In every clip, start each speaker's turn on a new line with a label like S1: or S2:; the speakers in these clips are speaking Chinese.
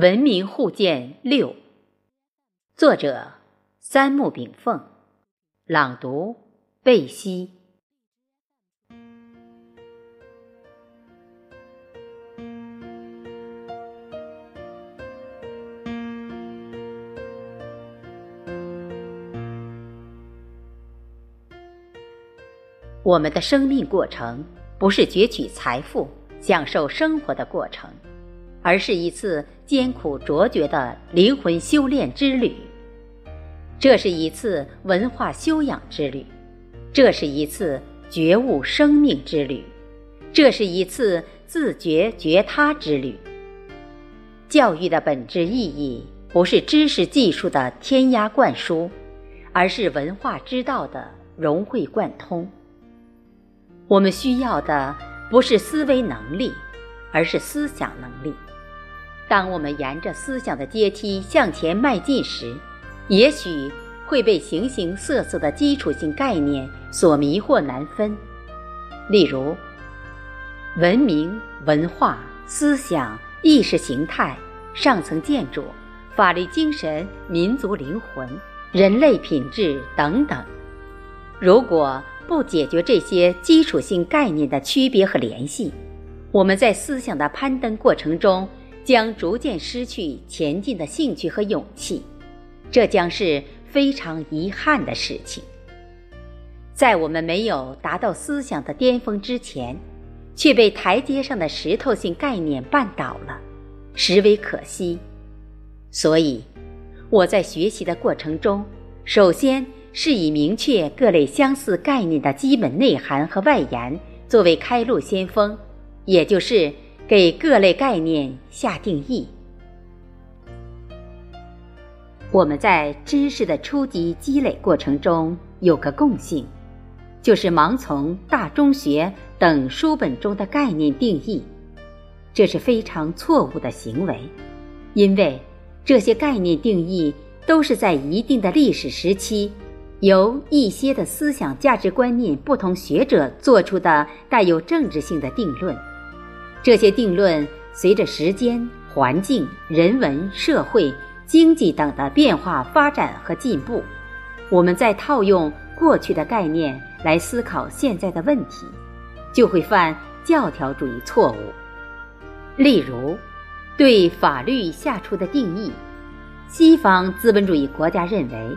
S1: 文明互鉴六，作者三木炳凤，朗读贝西。我们的生命过程不是攫取财富、享受生活的过程。而是一次艰苦卓绝的灵魂修炼之旅，这是一次文化修养之旅，这是一次觉悟生命之旅，这是一次自觉觉他之旅。教育的本质意义不是知识技术的添压灌输，而是文化之道的融会贯通。我们需要的不是思维能力，而是思想能力。当我们沿着思想的阶梯向前迈进时，也许会被形形色色的基础性概念所迷惑难分。例如，文明、文化、思想、意识形态、上层建筑、法律精神、民族灵魂、人类品质等等。如果不解决这些基础性概念的区别和联系，我们在思想的攀登过程中。将逐渐失去前进的兴趣和勇气，这将是非常遗憾的事情。在我们没有达到思想的巅峰之前，却被台阶上的石头性概念绊倒了，实为可惜。所以，我在学习的过程中，首先是以明确各类相似概念的基本内涵和外延作为开路先锋，也就是。给各类概念下定义。我们在知识的初级积累过程中有个共性，就是盲从大中学等书本中的概念定义，这是非常错误的行为，因为这些概念定义都是在一定的历史时期，由一些的思想价值观念不同学者做出的带有政治性的定论。这些定论随着时间、环境、人文、社会、经济等的变化发展和进步，我们再套用过去的概念来思考现在的问题，就会犯教条主义错误。例如，对法律下出的定义，西方资本主义国家认为，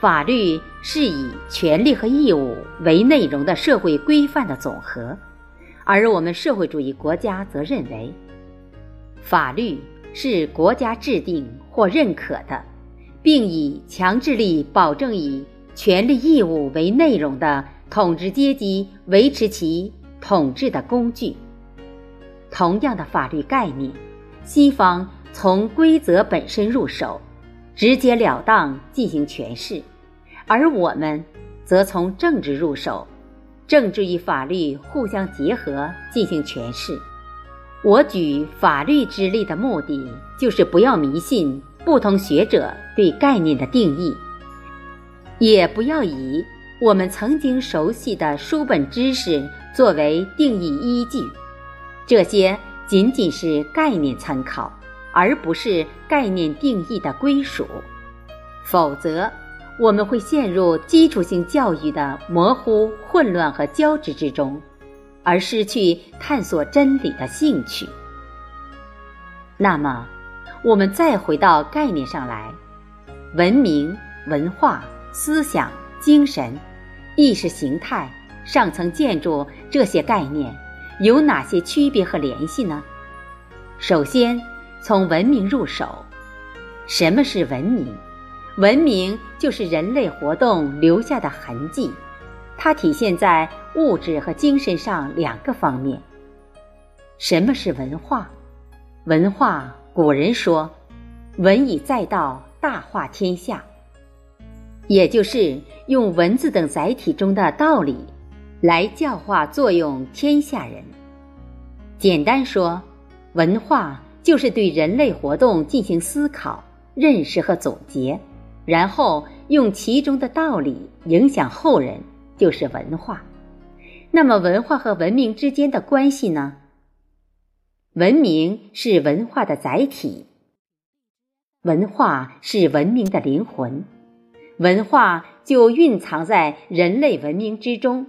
S1: 法律是以权利和义务为内容的社会规范的总和。而我们社会主义国家则认为，法律是国家制定或认可的，并以强制力保证以权利义务为内容的统治阶级维持其统治的工具。同样的法律概念，西方从规则本身入手，直截了当进行诠释，而我们则从政治入手。政治与法律互相结合进行诠释。我举法律之例的目的，就是不要迷信不同学者对概念的定义，也不要以我们曾经熟悉的书本知识作为定义依据。这些仅仅是概念参考，而不是概念定义的归属。否则。我们会陷入基础性教育的模糊、混乱和交织之中，而失去探索真理的兴趣。那么，我们再回到概念上来：文明、文化、思想、精神、意识形态、上层建筑这些概念有哪些区别和联系呢？首先，从文明入手。什么是文明？文明就是人类活动留下的痕迹，它体现在物质和精神上两个方面。什么是文化？文化，古人说：“文以载道，大化天下。”也就是用文字等载体中的道理，来教化作用天下人。简单说，文化就是对人类活动进行思考、认识和总结。然后用其中的道理影响后人，就是文化。那么，文化和文明之间的关系呢？文明是文化的载体，文化是文明的灵魂，文化就蕴藏在人类文明之中，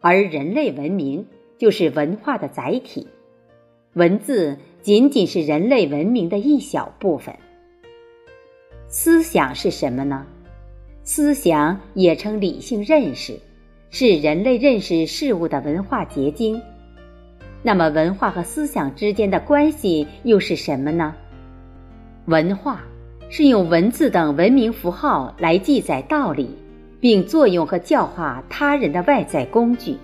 S1: 而人类文明就是文化的载体。文字仅仅是人类文明的一小部分。思想是什么呢？思想也称理性认识，是人类认识事物的文化结晶。那么，文化和思想之间的关系又是什么呢？文化是用文字等文明符号来记载道理，并作用和教化他人的外在工具，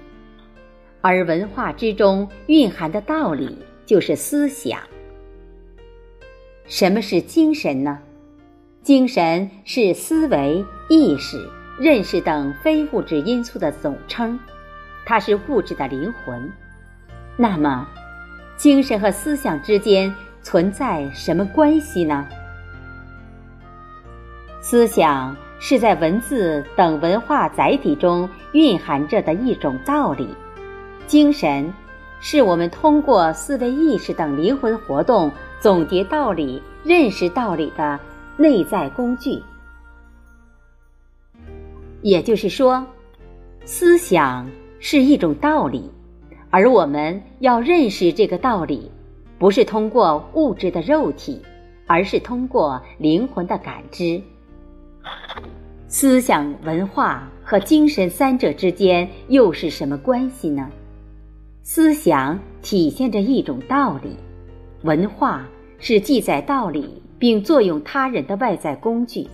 S1: 而文化之中蕴含的道理就是思想。什么是精神呢？精神是思维、意识、认识等非物质因素的总称，它是物质的灵魂。那么，精神和思想之间？存在什么关系呢？思想是在文字等文化载体中蕴含着的一种道理，精神是我们通过思维意识等灵魂活动总结道理、认识道理的内在工具。也就是说，思想是一种道理，而我们要认识这个道理。不是通过物质的肉体，而是通过灵魂的感知。思想文化和精神三者之间又是什么关系呢？思想体现着一种道理，文化是记载道理并作用他人的外在工具，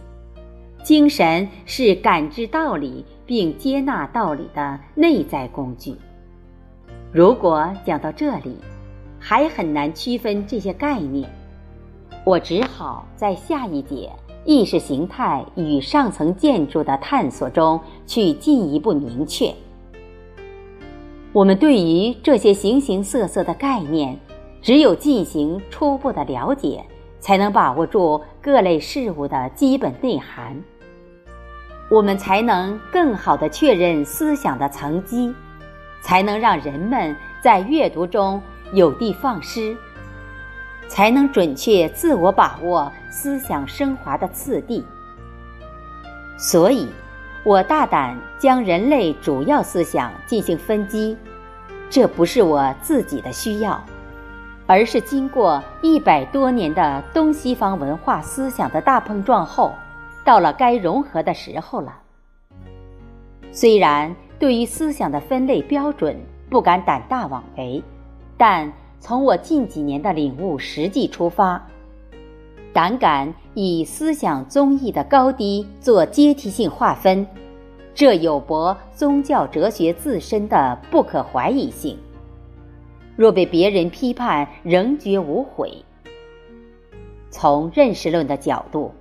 S1: 精神是感知道理并接纳道理的内在工具。如果讲到这里。还很难区分这些概念，我只好在下一节意识形态与上层建筑的探索中去进一步明确。我们对于这些形形色色的概念，只有进行初步的了解，才能把握住各类事物的基本内涵，我们才能更好的确认思想的层级，才能让人们在阅读中。有的放矢，才能准确自我把握思想升华的次第。所以，我大胆将人类主要思想进行分级，这不是我自己的需要，而是经过一百多年的东西方文化思想的大碰撞后，到了该融合的时候了。虽然对于思想的分类标准不敢胆大妄为。但从我近几年的领悟实际出发，胆敢以思想综艺的高低做阶梯性划分，这有驳宗教哲学自身的不可怀疑性。若被别人批判，仍觉无悔。从认识论的角度，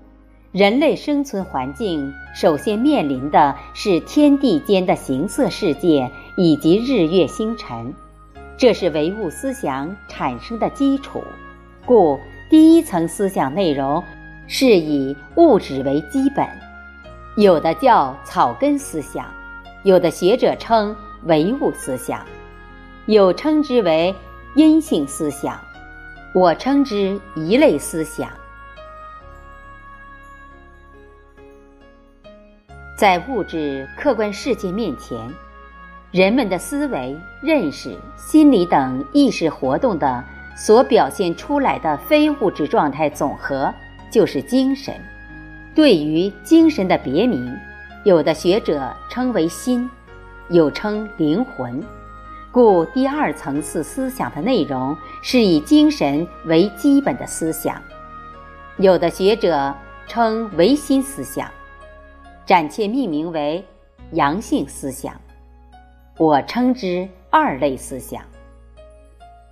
S1: 人类生存环境首先面临的是天地间的形色世界以及日月星辰。这是唯物思想产生的基础，故第一层思想内容是以物质为基本，有的叫草根思想，有的学者称唯物思想，有称之为阴性思想，我称之一类思想。在物质客观世界面前。人们的思维、认识、心理等意识活动的所表现出来的非物质状态总和，就是精神。对于精神的别名，有的学者称为心，有称灵魂。故第二层次思想的内容是以精神为基本的思想，有的学者称唯心思想，暂且命名为阳性思想。我称之二类思想，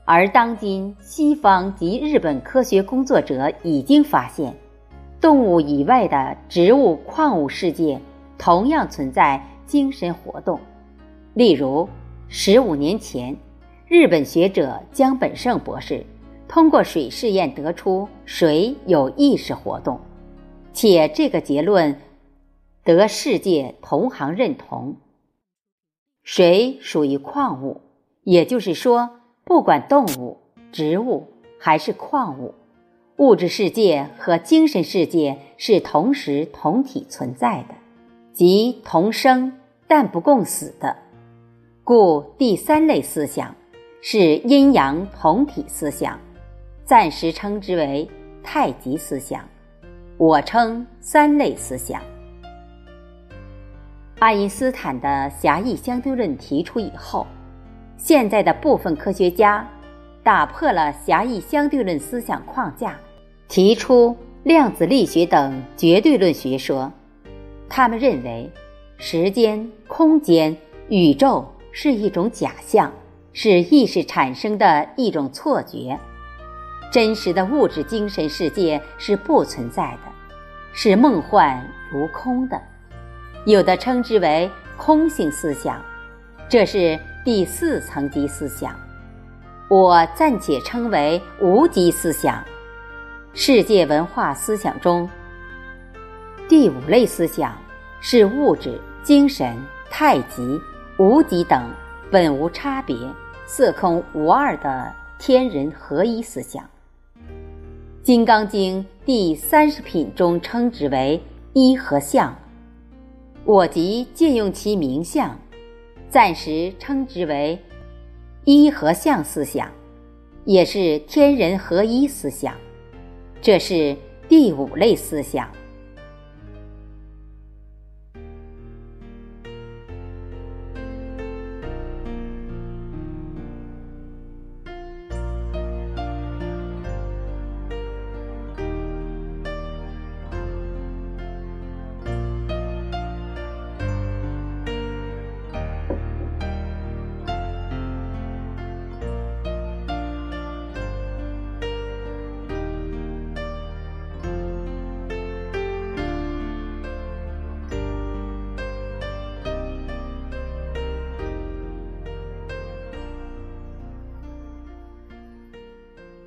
S1: 而当今西方及日本科学工作者已经发现，动物以外的植物、矿物世界同样存在精神活动。例如，十五年前，日本学者江本胜博士通过水试验得出水有意识活动，且这个结论得世界同行认同。水属于矿物，也就是说，不管动物、植物还是矿物，物质世界和精神世界是同时同体存在的，即同生但不共死的。故第三类思想是阴阳同体思想，暂时称之为太极思想。我称三类思想。爱因斯坦的狭义相对论提出以后，现在的部分科学家打破了狭义相对论思想框架，提出量子力学等绝对论学说。他们认为，时间、空间、宇宙是一种假象，是意识产生的一种错觉，真实的物质精神世界是不存在的，是梦幻如空的。有的称之为空性思想，这是第四层级思想，我暂且称为无极思想。世界文化思想中，第五类思想是物质、精神、太极、无极等本无差别、色空无二的天人合一思想。《金刚经》第三十品中称之为一和相。我即借用其名相，暂时称之为一合相思想，也是天人合一思想。这是第五类思想。